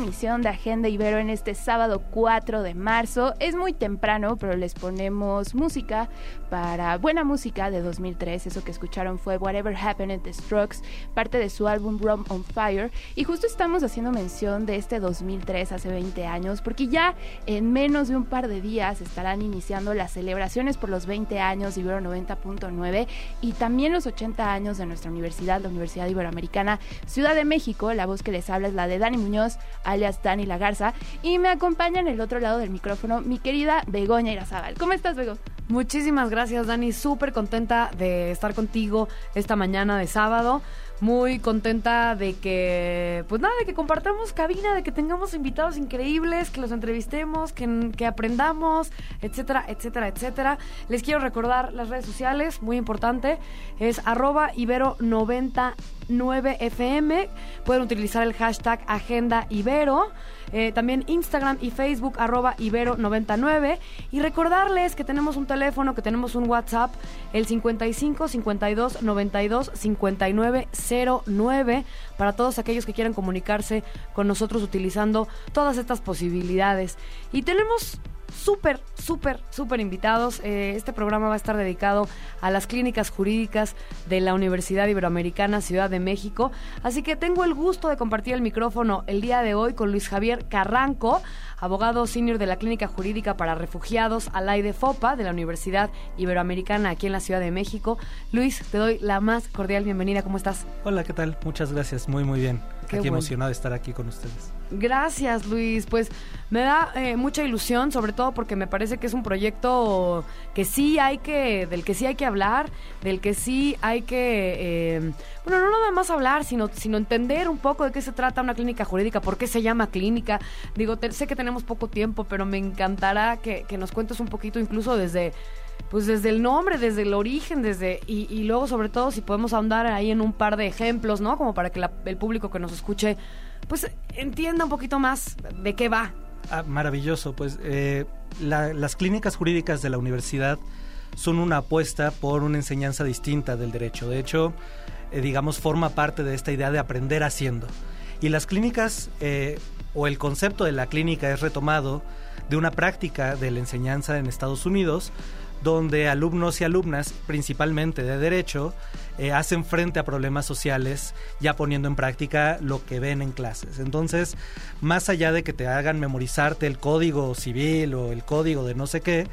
Emisión de Agenda Ibero en este sábado 4 de marzo. Es muy temprano, pero les ponemos música para buena música de 2003. Eso que escucharon fue Whatever Happened at the Strokes, parte de su álbum Rum on Fire. Y justo estamos haciendo mención de este 2003, hace 20 años, porque ya en menos de un par de días estarán iniciando las celebraciones por los 20 años de Ibero 90.9 y también los 80 años de nuestra universidad, la Universidad Iberoamericana Ciudad de México. La voz que les habla es la de Dani Muñoz, alias Dani La Garza. Y me acompaña en el otro lado del micrófono mi querida Begoña Irazábal. ¿Cómo estás, Bego? Muchísimas gracias, Dani. Súper contenta de estar contigo esta mañana de sábado. Muy contenta de que, pues nada, de que compartamos cabina, de que tengamos invitados increíbles, que los entrevistemos, que, que aprendamos, etcétera, etcétera, etcétera. Les quiero recordar las redes sociales, muy importante, es arroba ibero99fm. Pueden utilizar el hashtag Agenda Ibero. Eh, también Instagram y Facebook, arroba Ibero99. Y recordarles que tenemos un teléfono, que tenemos un WhatsApp, el 55 52 92 59 09, para todos aquellos que quieran comunicarse con nosotros utilizando todas estas posibilidades. Y tenemos súper, súper, súper invitados. Eh, este programa va a estar dedicado a las clínicas jurídicas de la Universidad Iberoamericana Ciudad de México. Así que tengo el gusto de compartir el micrófono el día de hoy con Luis Javier Carranco, abogado senior de la Clínica Jurídica para Refugiados de FOPA de la Universidad Iberoamericana aquí en la Ciudad de México. Luis, te doy la más cordial bienvenida. ¿Cómo estás? Hola, ¿qué tal? Muchas gracias. Muy, muy bien. Qué aquí emocionado de estar aquí con ustedes. Gracias, Luis. Pues me da eh, mucha ilusión, sobre todo porque me parece que es un proyecto que sí hay que, del que sí hay que hablar, del que sí hay que, eh, bueno, no nada más hablar, sino, sino entender un poco de qué se trata una clínica jurídica, por qué se llama clínica. Digo, sé que tenemos poco tiempo, pero me encantará que, que nos cuentes un poquito, incluso desde pues desde el nombre, desde el origen, desde y, y, luego sobre todo si podemos ahondar ahí en un par de ejemplos, ¿no? Como para que el público que nos escuche pues entienda un poquito más de qué va. Ah, maravilloso, pues eh, las clínicas jurídicas de la universidad son una apuesta por una enseñanza distinta del derecho. De hecho, eh, digamos, forma parte de esta idea de aprender haciendo. Y las clínicas, eh, o el concepto de la clínica es retomado de una práctica de la enseñanza en Estados Unidos, donde alumnos y alumnas, principalmente de derecho, eh, hacen frente a problemas sociales ya poniendo en práctica lo que ven en clases. Entonces, más allá de que te hagan memorizarte el código civil o el código de no sé qué,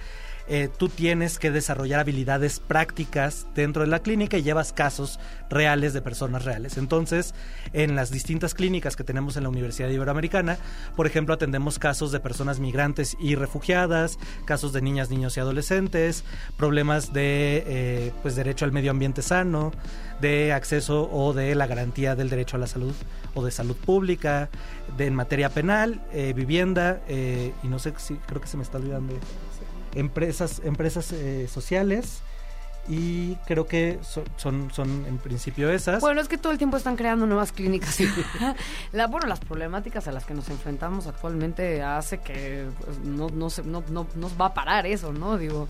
eh, tú tienes que desarrollar habilidades prácticas dentro de la clínica y llevas casos reales de personas reales. Entonces, en las distintas clínicas que tenemos en la Universidad Iberoamericana, por ejemplo, atendemos casos de personas migrantes y refugiadas, casos de niñas, niños y adolescentes, problemas de eh, pues derecho al medio ambiente sano, de acceso o de la garantía del derecho a la salud o de salud pública, de en materia penal, eh, vivienda y no sé si creo que se me está olvidando empresas, empresas eh, sociales y creo que son, son, en principio esas. Bueno, es que todo el tiempo están creando nuevas clínicas. la, bueno, las problemáticas a las que nos enfrentamos actualmente hace que pues, no, no, no, no, nos va a parar eso, ¿no? Digo,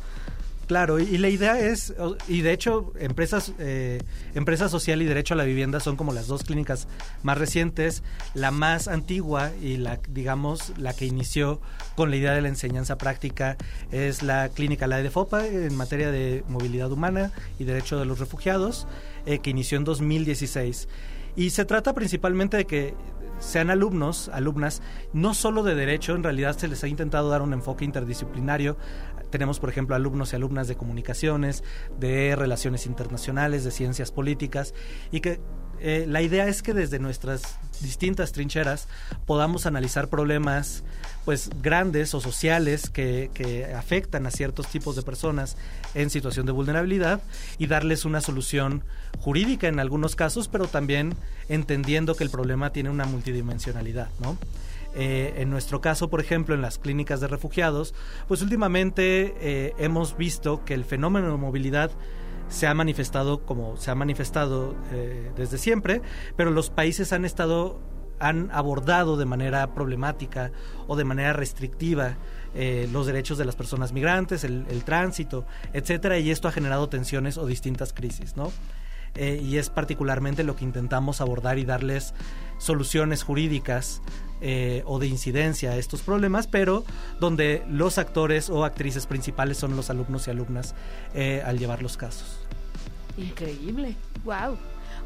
Claro, y, la idea es, y de hecho, empresas, eh, Empresa Social y Derecho a la Vivienda son como las dos clínicas más recientes. La más antigua y la, digamos, la que inició con la idea de la enseñanza práctica es la clínica La de FOPA en materia de movilidad humana y derecho de los refugiados, eh, que inició en 2016. Y se trata principalmente de que sean alumnos, alumnas, no solo de derecho, en realidad se les ha intentado dar un enfoque interdisciplinario. Tenemos, por ejemplo, alumnos y alumnas de comunicaciones, de relaciones internacionales, de ciencias políticas, y que eh, la idea es que desde nuestras distintas trincheras podamos analizar problemas pues grandes o sociales que, afectan a ciertos tipos de personas en situación de vulnerabilidad y darles una solución jurídica en algunos casos, pero también entendiendo que el problema tiene una multidimensionalidad. Eh, en nuestro caso, por ejemplo, en las clínicas de refugiados, pues últimamente eh, hemos visto que el fenómeno de movilidad se ha manifestado como se ha manifestado eh, desde siempre, pero los países han estado han abordado de manera problemática o de manera restrictiva los derechos de las personas migrantes, el, el, tránsito, etcétera, y esto ha generado tensiones o distintas crisis, ¿no? Y es particularmente lo que intentamos abordar y darles soluciones jurídicas eh, o de incidencia a estos problemas, pero donde los actores o actrices principales son los alumnos y alumnas eh, al llevar los casos. Increíble. Wow.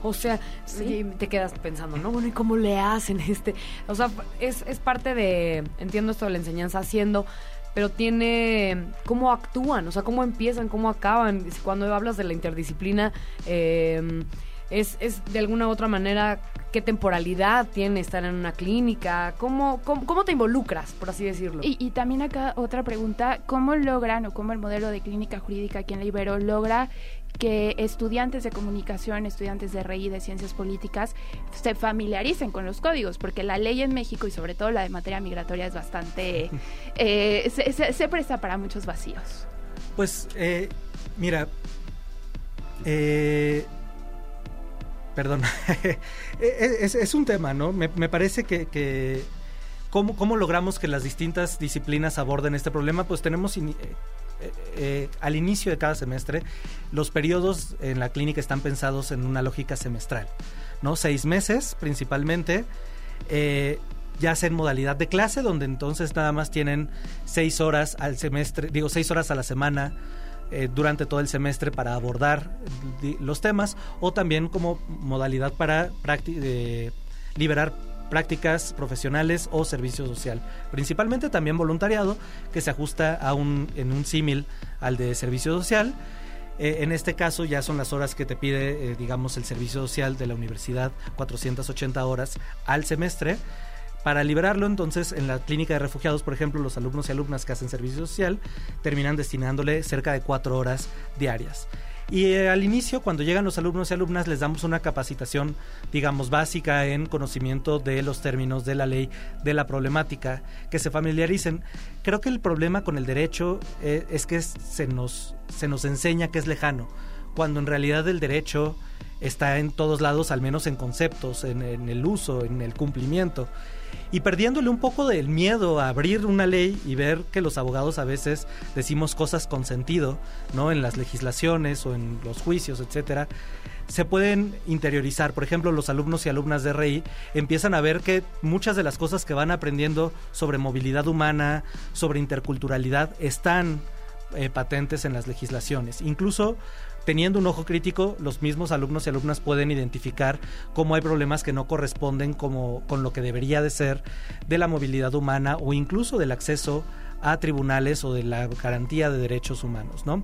O sea, sí. te quedas pensando, ¿no? Bueno, ¿y cómo le hacen este? O sea, es, es parte de, entiendo esto de la enseñanza haciendo, pero tiene cómo actúan, o sea, cómo empiezan, cómo acaban. Cuando hablas de la interdisciplina, eh, es, es de alguna u otra manera qué temporalidad tiene estar en una clínica, cómo, cómo, te involucras, por así decirlo. Y, también acá otra pregunta, ¿cómo logran o cómo el modelo de clínica jurídica aquí en la Ibero logra que estudiantes de comunicación, estudiantes de RI, de ciencias políticas, se familiaricen con los códigos, porque la ley en México y sobre todo la de materia migratoria es bastante, eh, se, presta para muchos vacíos. Pues, eh, mira, eh, perdón, e, e, es, un tema, ¿no? Me, parece que, ¿cómo, logramos que las distintas disciplinas aborden este problema? Pues tenemos eh, eh, eh, al inicio de cada semestre, los periodos en la clínica están pensados en una lógica semestral, ¿no? Seis meses principalmente. ya sea en modalidad de clase, donde entonces nada más tienen seis horas al semestre, digo seis horas a la semana eh, durante todo el semestre para abordar los temas o también como modalidad para liberar prácticas profesionales o servicio social. Principalmente también voluntariado que se ajusta a un, en un símil al de servicio social. Eh, en este caso ya son las horas que te pide, eh, digamos, el servicio social de la universidad, 480 horas al semestre. Para liberarlo, entonces, en la clínica de refugiados, por ejemplo, los alumnos y alumnas que hacen servicio social terminan destinándole cerca de cuatro horas diarias. Y eh, al inicio, cuando llegan los alumnos y alumnas, les damos una capacitación, digamos, básica en conocimiento de los términos de la ley, de la problemática, que se familiaricen. Creo que el problema con el derecho eh, es que se nos, se nos enseña que es lejano, cuando en realidad el derecho está en todos lados, al menos en conceptos, en el uso, en el cumplimiento y perdiéndole un poco del miedo a abrir una ley y ver que los abogados a veces decimos cosas con sentido, ¿no? En las legislaciones o en los juicios, etcétera, se pueden interiorizar. Por ejemplo, los alumnos y alumnas de RI empiezan a ver que muchas de las cosas que van aprendiendo sobre movilidad humana, sobre interculturalidad, están eh, patentes en las legislaciones. Incluso teniendo un ojo crítico, los mismos alumnos y alumnas pueden identificar cómo hay problemas que no corresponden como, con lo que debería de ser de la movilidad humana o incluso del acceso a tribunales o de la garantía de derechos humanos, ¿no?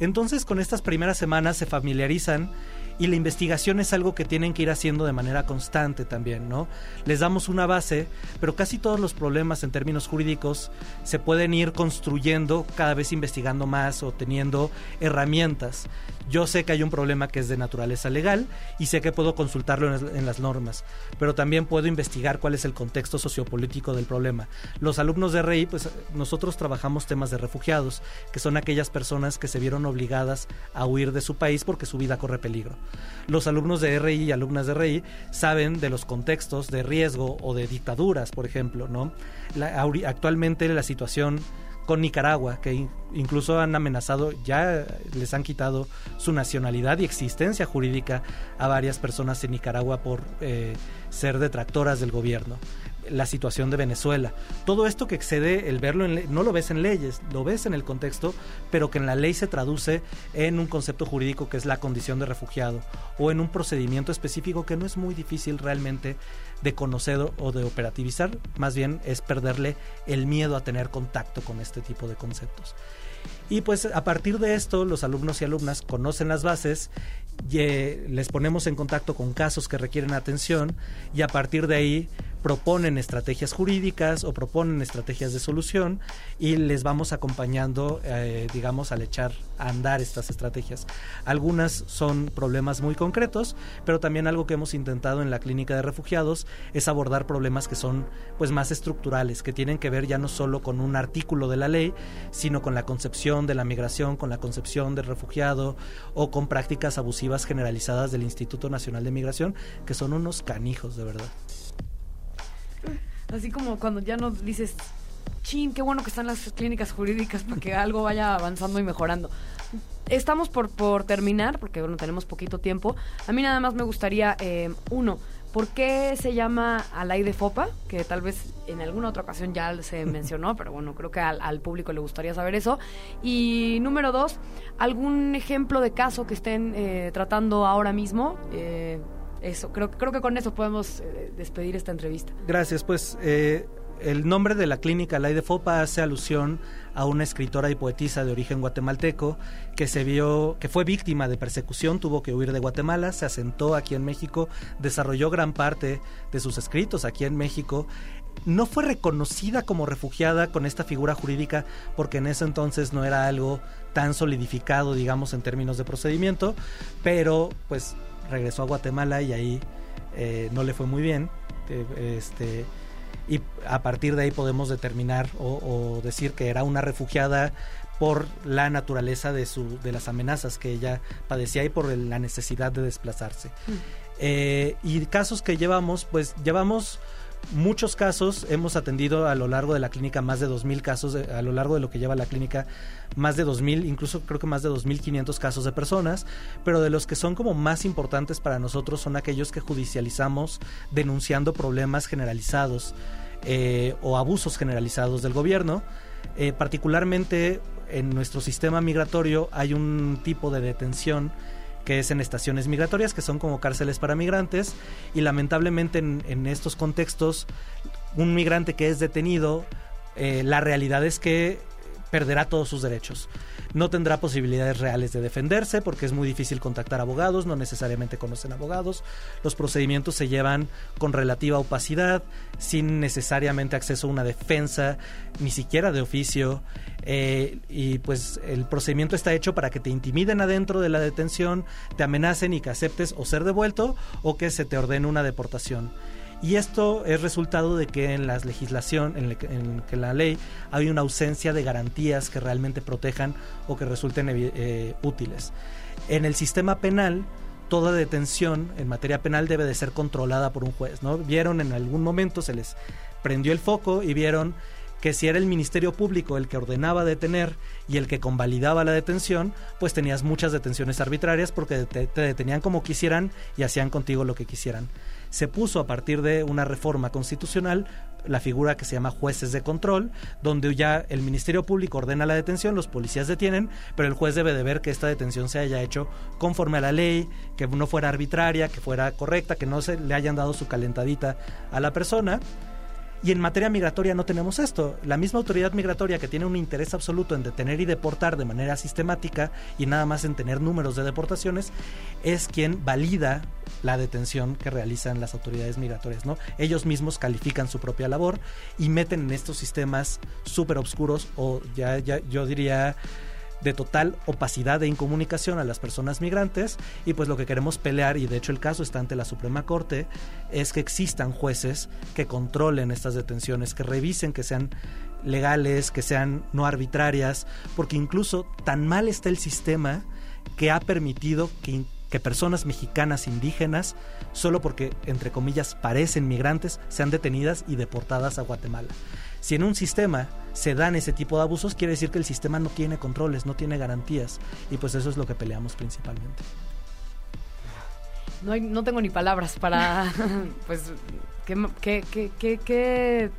Entonces, con estas primeras semanas se familiarizan y la investigación es algo que tienen que ir haciendo de manera constante también, ¿no? Les damos una base, pero casi todos los problemas en términos jurídicos se pueden ir construyendo cada vez investigando más o teniendo herramientas. Yo sé que hay un problema que es de naturaleza legal y sé que puedo consultarlo en, las normas, pero también puedo investigar cuál es el contexto sociopolítico del problema. Los alumnos de RI, pues nosotros trabajamos temas de refugiados, que son aquellas personas que se vieron obligadas a huir de su país porque su vida corre peligro. Los alumnos de RI y alumnas de RI saben de los contextos de riesgo o de dictaduras, por ejemplo, ¿no? actualmente la situación con Nicaragua, que incluso han amenazado, ya les han quitado su nacionalidad y existencia jurídica a varias personas en Nicaragua por eh, ser detractoras del gobierno la situación de Venezuela. Todo esto que excede el verlo, no lo ves en leyes, lo ves en el contexto, pero que en la ley se traduce en un concepto jurídico que es la condición de refugiado o en un procedimiento específico que no es muy difícil realmente de conocer o de operativizar, más bien es perderle el miedo a tener contacto con este tipo de conceptos. Y pues a partir de esto los alumnos y alumnas conocen las bases les ponemos en contacto con casos que requieren atención y a partir de ahí proponen estrategias jurídicas o proponen estrategias de solución y les vamos acompañando, eh, digamos, al echar a andar estas estrategias. Algunas son problemas muy concretos, pero también algo que hemos intentado en la clínica de refugiados es abordar problemas que son pues más estructurales, que tienen que ver ya no solo con un artículo de la ley, sino con la concepción de la migración, con la concepción del refugiado o con prácticas abusivas generalizadas del Instituto Nacional de Migración, que son unos canijos de verdad. Así como cuando ya nos dices, chin, qué bueno que están las clínicas jurídicas para que algo vaya avanzando y mejorando. Estamos por, por terminar, porque bueno, tenemos poquito tiempo. A mí nada más me gustaría, eh, uno, ¿por qué se llama Alay de Fopa? Que tal vez en alguna otra ocasión ya se mencionó, pero bueno, creo que al, público le gustaría saber eso. Y número dos, ¿algún ejemplo de caso que estén eh, tratando ahora mismo? Eh, eso, creo, creo que con eso podemos eh, despedir esta entrevista. Gracias, pues eh, el nombre de la clínica La de Fopa hace alusión a una escritora y poetisa de origen guatemalteco que se vio que fue víctima de persecución, tuvo que huir de Guatemala, se asentó aquí en México, desarrolló gran parte de sus escritos aquí en México. No fue reconocida como refugiada con esta figura jurídica porque en ese entonces no era algo tan solidificado, digamos, en términos de procedimiento, pero pues regresó a Guatemala y ahí eh, no le fue muy bien. este, y a partir de ahí podemos determinar o, decir que era una refugiada por la naturaleza de, su, de las amenazas que ella padecía y por la necesidad de desplazarse. Mm. Eh, y casos que llevamos, pues llevamos muchos casos, hemos atendido a lo largo de la clínica más de 2.000 casos, a lo largo de lo que lleva la clínica más de 2.000, incluso creo que más de 2.500 casos de personas, pero de los que son como más importantes para nosotros son aquellos que judicializamos denunciando problemas generalizados eh, o abusos generalizados del gobierno. Eh, particularmente en nuestro sistema migratorio hay un tipo de detención que es en estaciones migratorias, que son como cárceles para migrantes, y lamentablemente en, estos contextos, un migrante que es detenido, eh, la realidad es que perderá todos sus derechos no tendrá posibilidades reales de defenderse porque es muy difícil contactar abogados, no necesariamente conocen abogados, los procedimientos se llevan con relativa opacidad, sin necesariamente acceso a una defensa, ni siquiera de oficio, eh, y pues el procedimiento está hecho para que te intimiden adentro de la detención, te amenacen y que aceptes o ser devuelto o que se te ordene una deportación. Y esto es resultado de que en la legislación, en, que la ley, hay una ausencia de garantías que realmente protejan o que resulten eh, útiles. En el sistema penal, toda detención en materia penal debe de ser controlada por un juez, ¿no? Vieron en algún momento, se les prendió el foco y vieron que si era el Ministerio Público el que ordenaba detener y el que convalidaba la detención, pues tenías muchas detenciones arbitrarias porque te detenían como quisieran y hacían contigo lo que quisieran se puso a partir de una reforma constitucional la figura que se llama jueces de control, donde ya el Ministerio Público ordena la detención, los policías detienen, pero el juez debe de ver que esta detención se haya hecho conforme a la ley, que no fuera arbitraria, que fuera correcta, que no se le hayan dado su calentadita a la persona. Y en materia migratoria no tenemos esto. La misma autoridad migratoria que tiene un interés absoluto en detener y deportar de manera sistemática y nada más en tener números de deportaciones, es quien valida la detención que realizan las autoridades migratorias, ¿no? Ellos mismos califican su propia labor y meten en estos sistemas súper oscuros o ya, ya yo diría de total opacidad e incomunicación a las personas migrantes y pues lo que queremos pelear y de hecho el caso está ante la Suprema Corte es que existan jueces que controlen estas detenciones, que revisen que sean legales, que sean no arbitrarias, porque incluso tan mal está el sistema que ha permitido que, que personas mexicanas indígenas, solo porque entre comillas parecen migrantes, sean detenidas y deportadas a Guatemala. Si en un sistema se dan ese tipo de abusos, quiere decir que el sistema no tiene controles, no tiene garantías. Y pues eso es lo que peleamos principalmente. No, no tengo ni palabras para, pues, qué, qué, qué, qué,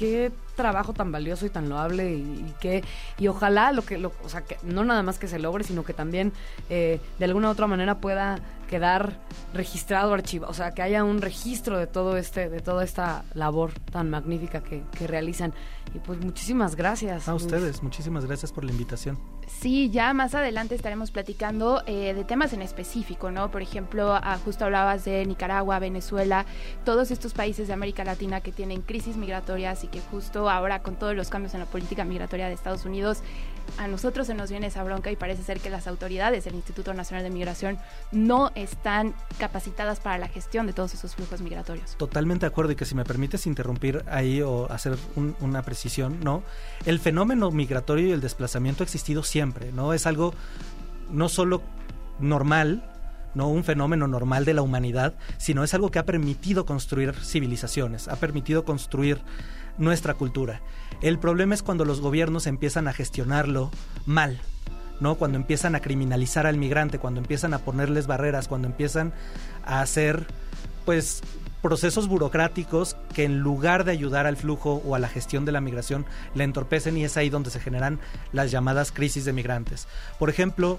qué trabajo tan valioso y tan loable y, que y ojalá lo que lo, o sea que no nada más que se logre sino que también eh, de alguna u otra manera pueda quedar registrado archivado o sea que haya un registro de todo este de toda esta labor tan magnífica que, que realizan y pues muchísimas gracias. A ustedes muchísimas gracias por la invitación. Sí, ya más adelante estaremos platicando eh, de temas en específico, ¿no? Por ejemplo, ah, justo hablabas de Nicaragua, Venezuela, todos estos países de América Latina que tienen crisis migratorias y que justo ahora con todos los cambios en la política migratoria de Estados Unidos, a nosotros se nos viene esa bronca y parece ser que las autoridades del Instituto Nacional de Migración no están capacitadas para la gestión de todos esos flujos migratorios. Totalmente de acuerdo y que si me permites interrumpir ahí o hacer una precisión, ¿no? El fenómeno migratorio y el desplazamiento ha existido siempre ¿no? Es algo no solo normal, no un fenómeno normal de la humanidad, sino es algo que ha permitido construir civilizaciones, ha permitido construir nuestra cultura. El problema es cuando los gobiernos empiezan a gestionarlo mal, ¿no? Cuando empiezan a criminalizar al migrante, cuando empiezan a ponerles barreras, cuando empiezan a hacer pues procesos burocráticos que en lugar de ayudar al flujo o a la gestión de la migración le entorpecen y es ahí donde se generan las llamadas crisis de migrantes. Por ejemplo,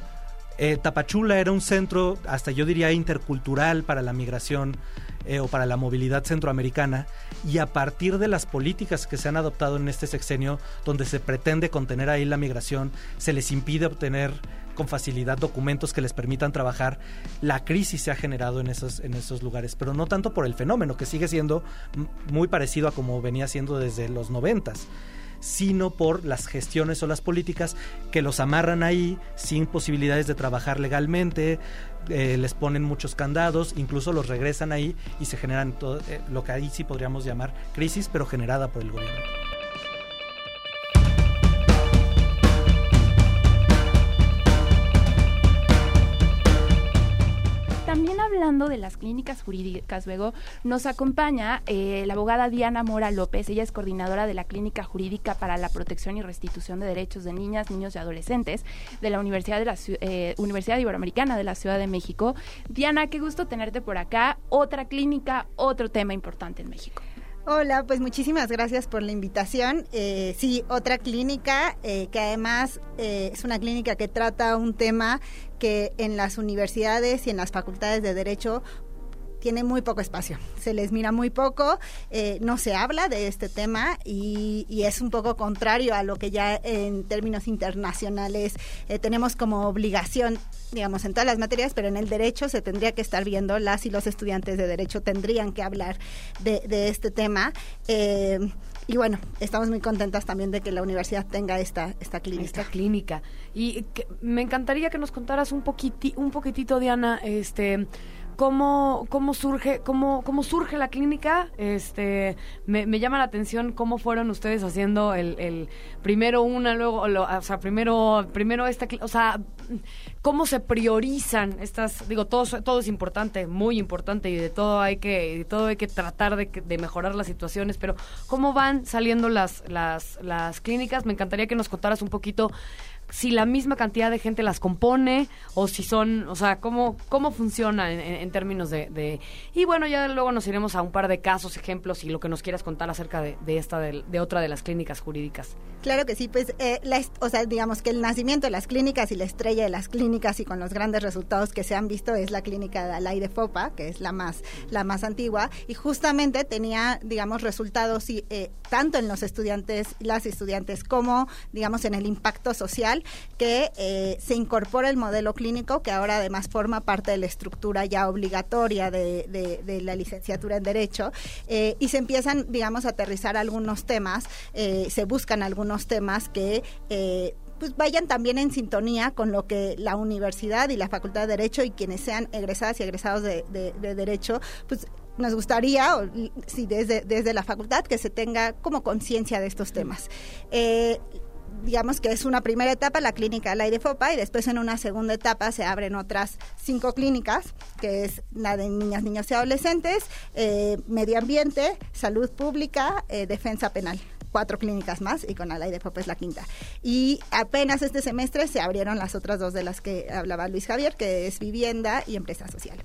eh, Tapachula era un centro, hasta yo diría, intercultural para la migración eh, o para la movilidad centroamericana y a partir de las políticas que se han adoptado en este sexenio, donde se pretende contener ahí la migración, se les impide obtener con facilidad documentos que les permitan trabajar, la crisis se ha generado en esos, en esos lugares, pero no tanto por el fenómeno, que sigue siendo muy parecido a como venía siendo desde los noventas sino por las gestiones o las políticas que los amarran ahí sin posibilidades de trabajar legalmente, eh, les ponen muchos candados, incluso los regresan ahí y se generan todo, eh, lo que ahí sí podríamos llamar crisis, pero generada por el gobierno. Hablando de las clínicas jurídicas, luego nos acompaña eh, la abogada Diana Mora López. Ella es coordinadora de la Clínica Jurídica para la Protección y Restitución de Derechos de Niñas, Niños y Adolescentes de la Universidad, de la, eh, Universidad Iberoamericana de la Ciudad de México. Diana, qué gusto tenerte por acá. Otra clínica, otro tema importante en México. Hola, pues muchísimas gracias por la invitación. Eh, sí, otra clínica que además es una clínica que trata un tema que en las universidades y en las facultades de Derecho tiene muy poco espacio, se les mira muy poco, eh, no se habla de este tema y, es un poco contrario a lo que ya en términos internacionales eh, tenemos como obligación, digamos, en todas las materias, pero en el derecho se tendría que estar viendo, las y los estudiantes de derecho tendrían que hablar de, este tema. Eh, y bueno, estamos muy contentas también de que la universidad tenga esta, esta clínica. Esta clínica. Y me encantaría que nos contaras un, poquiti, un poquitito, Diana, este cómo, cómo surge, cómo, cómo surge la clínica. Este, me, llama la atención cómo fueron ustedes haciendo el, el primero una, luego, o sea, primero, primero esta, o sea, cómo se priorizan estas, digo, todo, todo es importante, muy importante y de todo hay que, de todo hay que tratar de, de mejorar las situaciones, pero cómo van saliendo las, las, las clínicas. Me encantaría que nos contaras un poquito si la misma cantidad de gente las compone o si son, o sea, cómo, cómo funciona en, términos de, Y bueno, ya luego nos iremos a un par de casos, ejemplos y lo que nos quieras contar acerca de, esta, de, otra de las clínicas jurídicas. Claro que sí, pues, eh, o sea, digamos que el nacimiento de las clínicas y la estrella de las clínicas y con los grandes resultados que se han visto es la clínica de Alay de Fopa, que es la más, la más antigua, y justamente tenía, digamos, resultados eh, tanto en los estudiantes, las estudiantes, como, digamos, en el impacto social que eh, se incorpora el modelo clínico, que ahora además forma parte de la estructura ya obligatoria de, la licenciatura en Derecho, eh, y se empiezan, digamos, a aterrizar algunos temas, eh, se buscan algunos temas que pues vayan también en sintonía con lo que la universidad y la Facultad de Derecho y quienes sean egresadas y egresados de, Derecho, pues nos gustaría, o, desde, desde la facultad, que se tenga como conciencia de estos temas digamos que es una primera etapa, la clínica de FOPA, y después en una segunda etapa se abren otras cinco clínicas, que es la de niñas, niños y adolescentes, eh, medio ambiente, salud pública, eh, defensa penal cuatro clínicas más y con la de FOPA es la quinta. Y apenas este semestre se abrieron las otras dos de las que hablaba Luis Javier, que es vivienda y empresa social.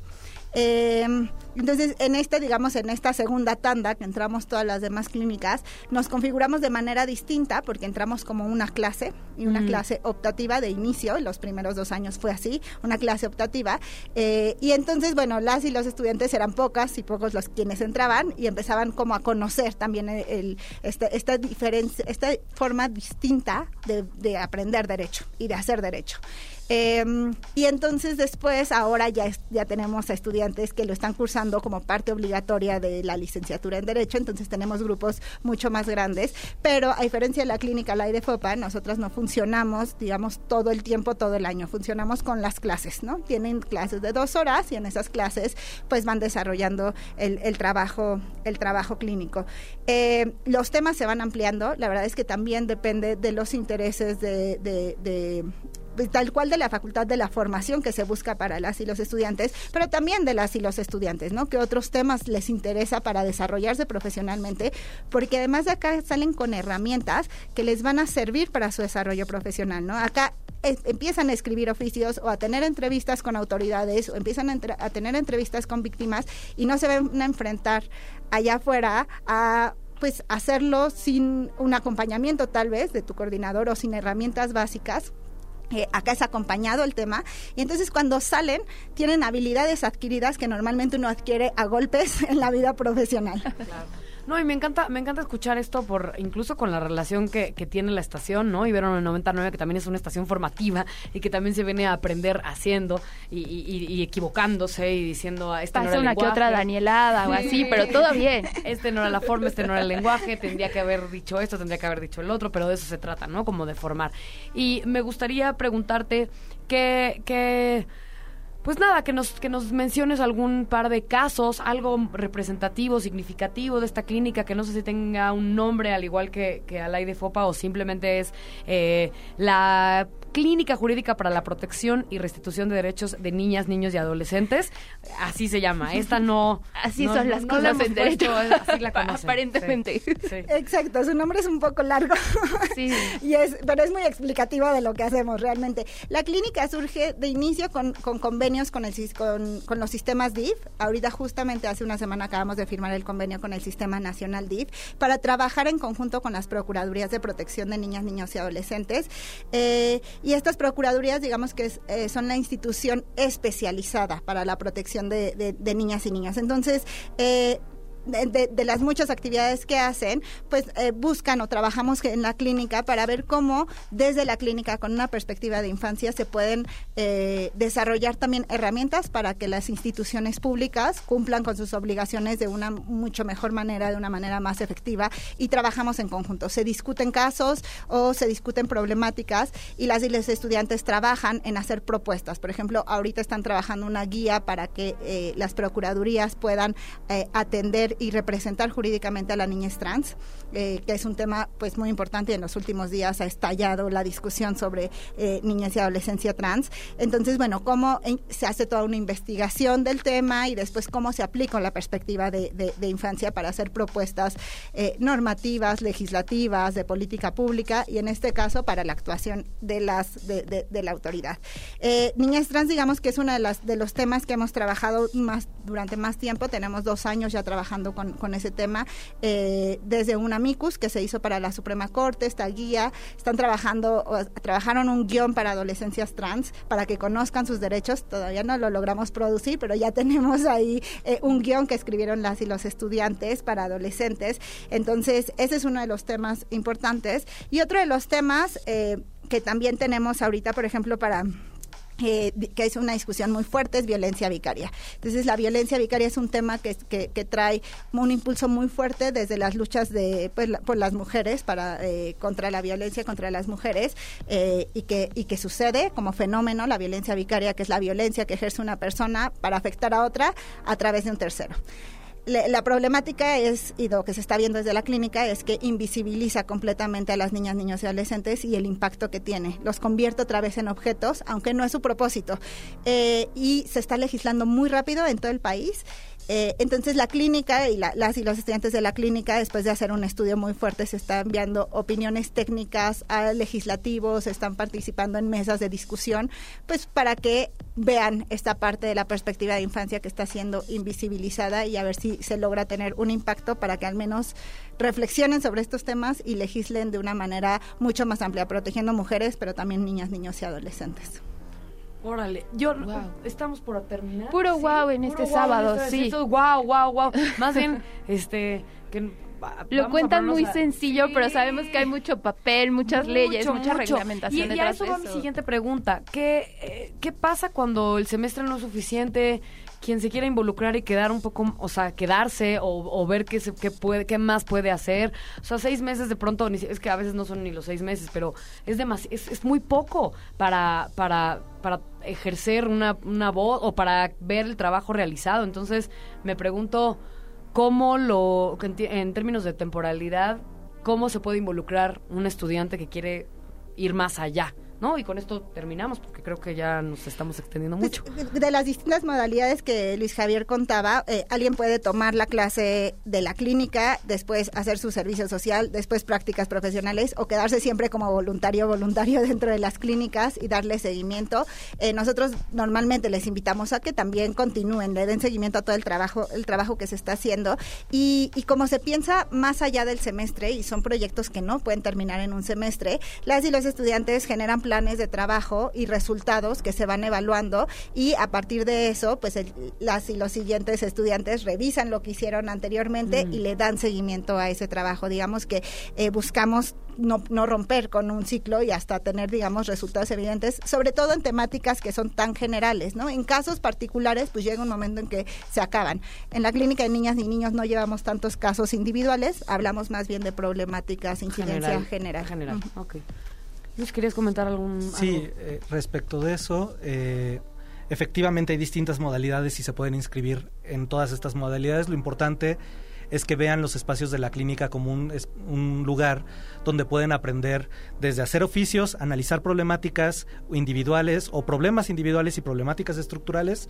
Eh, entonces, en este, digamos, en esta segunda tanda, que entramos todas las demás clínicas, nos configuramos de manera distinta, porque entramos como una clase, y una clase optativa de inicio, los primeros dos años fue así, una clase optativa, eh, y entonces, bueno, las y los estudiantes eran pocas y pocos los quienes entraban, y empezaban como a conocer también el, este, esta diferencia, esta forma distinta de, de aprender derecho y de hacer derecho. Em, y entonces después, ahora ya, ya tenemos a estudiantes que lo están cursando como parte obligatoria de la licenciatura en Derecho, entonces tenemos grupos mucho más grandes, pero a diferencia de la clínica La de FOPA, nosotras no funcionamos, digamos, todo el tiempo, todo el año, funcionamos con las clases, ¿no? Tienen clases de dos horas y en esas clases pues van desarrollando el, trabajo, el trabajo clínico. Eh, los temas se van ampliando, la verdad es que también depende de los intereses de, tal cual de la facultad de la formación que se busca para las y los estudiantes, pero también de las y los estudiantes, ¿no? Que otros temas les interesa para desarrollarse profesionalmente, porque además de acá salen con herramientas que les van a servir para su desarrollo profesional, ¿no? Acá empiezan a escribir oficios o a tener entrevistas con autoridades o empiezan a, tener entrevistas con víctimas y no se van a enfrentar allá afuera a pues hacerlo sin un acompañamiento tal vez de tu coordinador o sin herramientas básicas eh, acá es acompañado el tema y entonces cuando salen tienen habilidades adquiridas que normalmente uno adquiere a golpes en la vida profesional. No, y me encanta, me encanta escuchar esto por, incluso con la relación que, tiene la estación, ¿no? Ibero 99, que también es una estación formativa y que también se viene a aprender haciendo y, equivocándose y diciendo ah, esta no era una que otra Danielada o así, pero todo bien. Este no era la forma, este no era el lenguaje, tendría que haber dicho esto, tendría que haber dicho el otro, pero de eso se trata, ¿no? Como de formar. Y me gustaría preguntarte qué, qué pues nada, que nos, que nos menciones algún par de casos, algo representativo, significativo de esta clínica, que no sé si tenga un nombre al igual que, que Alay de Fopa o simplemente es eh, la Clínica Jurídica para la Protección y Restitución de Derechos de Niñas, Niños y Adolescentes. Así se llama. Esta no. Así son las cosas en derecho. así la Aparentemente. Exacto. Su nombre es un poco largo. Sí. y es, pero es muy explicativo de lo que hacemos realmente. La clínica surge de inicio con, con convenios con, el, con, con los sistemas DIF. Ahorita, justamente hace una semana, acabamos de firmar el convenio con el Sistema Nacional DIF para trabajar en conjunto con las Procuradurías de Protección de Niñas, Niños y Adolescentes. Eh, y estas procuradurías, digamos que eh, son la institución especializada para la protección de, de niñas y niños. Entonces, eh, de, las muchas actividades que hacen, pues eh, buscan o trabajamos en la clínica para ver cómo desde la clínica con una perspectiva de infancia se pueden eh, desarrollar también herramientas para que las instituciones públicas cumplan con sus obligaciones de una mucho mejor manera, de una manera más efectiva y trabajamos en conjunto. Se discuten casos o se discuten problemáticas y las y los estudiantes trabajan en hacer propuestas. Por ejemplo, ahorita están trabajando una guía para que eh, las procuradurías puedan atender y representar jurídicamente a la niñez trans, eh, que es un tema pues muy importante y en los últimos días ha estallado la discusión sobre eh, niñez y adolescencia trans. Entonces, bueno, cómo se hace toda una investigación del tema y después cómo se aplica la perspectiva de, infancia para hacer propuestas eh, normativas, legislativas, de política pública y en este caso para la actuación de las de, la autoridad. niñez trans, digamos que es uno de, las, de los temas que hemos trabajado más durante más tiempo. Tenemos dos años ya trabajando con, ese tema, eh, desde un amicus que se hizo para la Suprema Corte, esta guía, están trabajando, trabajaron un guion para adolescencias trans, para que conozcan sus derechos, todavía no lo logramos producir, pero ya tenemos ahí eh, un guion que escribieron las y los estudiantes para adolescentes, entonces ese es uno de los temas importantes. Y otro de los temas eh, que también tenemos ahorita, por ejemplo, para eh, que es una discusión muy fuerte, es violencia vicaria. Entonces, la violencia vicaria es un tema que, que, trae un impulso muy fuerte desde las luchas de pues, por las mujeres para eh, contra la violencia contra las mujeres eh, y, que, y que sucede como fenómeno la violencia vicaria, que es la violencia que ejerce una persona para afectar a otra a través de un tercero la problemática es, y lo que se está viendo desde la clínica, es que invisibiliza completamente a las niñas, niños y adolescentes y el impacto que tiene. Los convierte otra vez en objetos, aunque no es su propósito. Eh, y se está legislando muy rápido en todo el país Eh, entonces la clínica y las y los estudiantes de la clínica, después de hacer un estudio muy fuerte, se están enviando opiniones técnicas a legislativos, están participando en mesas de discusión, pues para que vean esta parte de la perspectiva de infancia que está siendo invisibilizada y a ver si se logra tener un impacto para que al menos reflexionen sobre estos temas y legislen de una manera mucho más amplia, protegiendo mujeres, pero también niñas, niños y adolescentes. Órale, yo estamos por terminar. Puro wow en este sábado, sí. wow, wow, wow. Más bien, este, que lo cuentan muy sencillo, pero sabemos que hay mucho papel, muchas leyes, mucha reglamentación. Y, y a eso va mi siguiente pregunta. ¿Qué, eh, ¿Qué pasa cuando el semestre no es suficiente? quien se quiera involucrar y quedar un poco, o sea, quedarse o, ver qué, se, qué, puede, qué más puede hacer. O sea, seis meses de pronto, es que a veces no son ni los seis meses, pero es, es, es muy poco para, para, para ejercer una, una voz o para ver el trabajo realizado. Entonces, me pregunto cómo lo, en términos de temporalidad, cómo se puede involucrar un estudiante que quiere ir más allá. ¿No? Y con esto terminamos porque creo que ya nos estamos extendiendo mucho. De las distintas modalidades que Luis Javier contaba, eh, alguien puede tomar la clase de la clínica, después hacer su servicio social, después prácticas profesionales o quedarse siempre como voluntario voluntario dentro de las clínicas y darle seguimiento. Eh, nosotros normalmente les invitamos a que también continúen, le den seguimiento a todo el trabajo, el trabajo que se está haciendo y, y como se piensa más allá del semestre y son proyectos que no pueden terminar en un semestre, las y los estudiantes generan planes de trabajo y resultados que se van evaluando y a partir de eso, pues las y los siguientes estudiantes revisan lo que hicieron anteriormente y le dan seguimiento a ese trabajo. Digamos que eh, buscamos no, no, romper con un ciclo y hasta tener, digamos, resultados evidentes, sobre todo en temáticas que son tan generales, ¿no? En casos particulares, pues llega un momento en que se acaban. En la clínica de niñas y niños no llevamos tantos casos individuales, hablamos más bien de problemáticas, incidencia general. General, querías comentar algún...? Sí, eh, respecto de eso, eh, efectivamente hay distintas modalidades y se pueden inscribir en todas estas modalidades. Lo importante es que vean los espacios de la clínica como un, un lugar donde pueden aprender desde hacer oficios, analizar problemáticas individuales o problemas individuales y problemáticas estructurales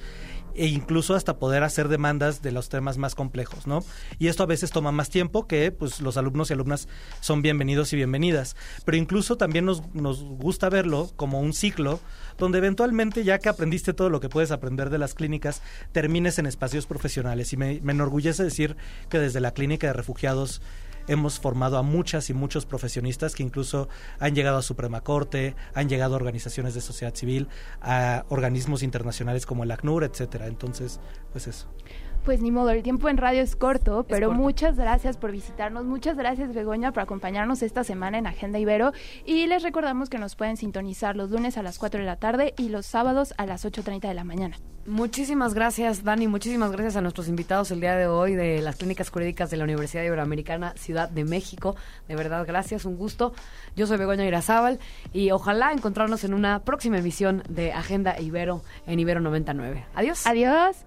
e incluso hasta poder hacer demandas de los temas más complejos, ¿no? Y esto a veces toma más tiempo que pues los alumnos y alumnas son bienvenidos y bienvenidas, pero incluso también nos, nos gusta verlo como un ciclo donde eventualmente ya que aprendiste todo lo que puedes aprender de las clínicas, termines en espacios profesionales y me, me enorgullece decir que desde la clínica de refugiados hemos formado a muchas y muchos profesionistas que incluso han llegado a Suprema Corte, han llegado a organizaciones de sociedad civil, a organismos internacionales como el ACNUR, etcétera. Entonces, pues eso. Pues ni modo, el tiempo en radio es corto, pero muchas gracias por visitarnos. Muchas gracias, Begoña, por acompañarnos esta semana en Agenda Ibero. Y les recordamos que nos pueden sintonizar los lunes a las 4 de la tarde y los sábados a las 8.30 de la mañana. Muchísimas gracias, Dani. Muchísimas gracias a nuestros invitados el día de hoy de las Clínicas Jurídicas de la Universidad Iberoamericana Ciudad de México. De verdad, gracias, un gusto. Yo soy Begoña Irazábal y ojalá encontrarnos en una próxima emisión de Agenda Ibero en Ibero 99. Adiós. Adiós.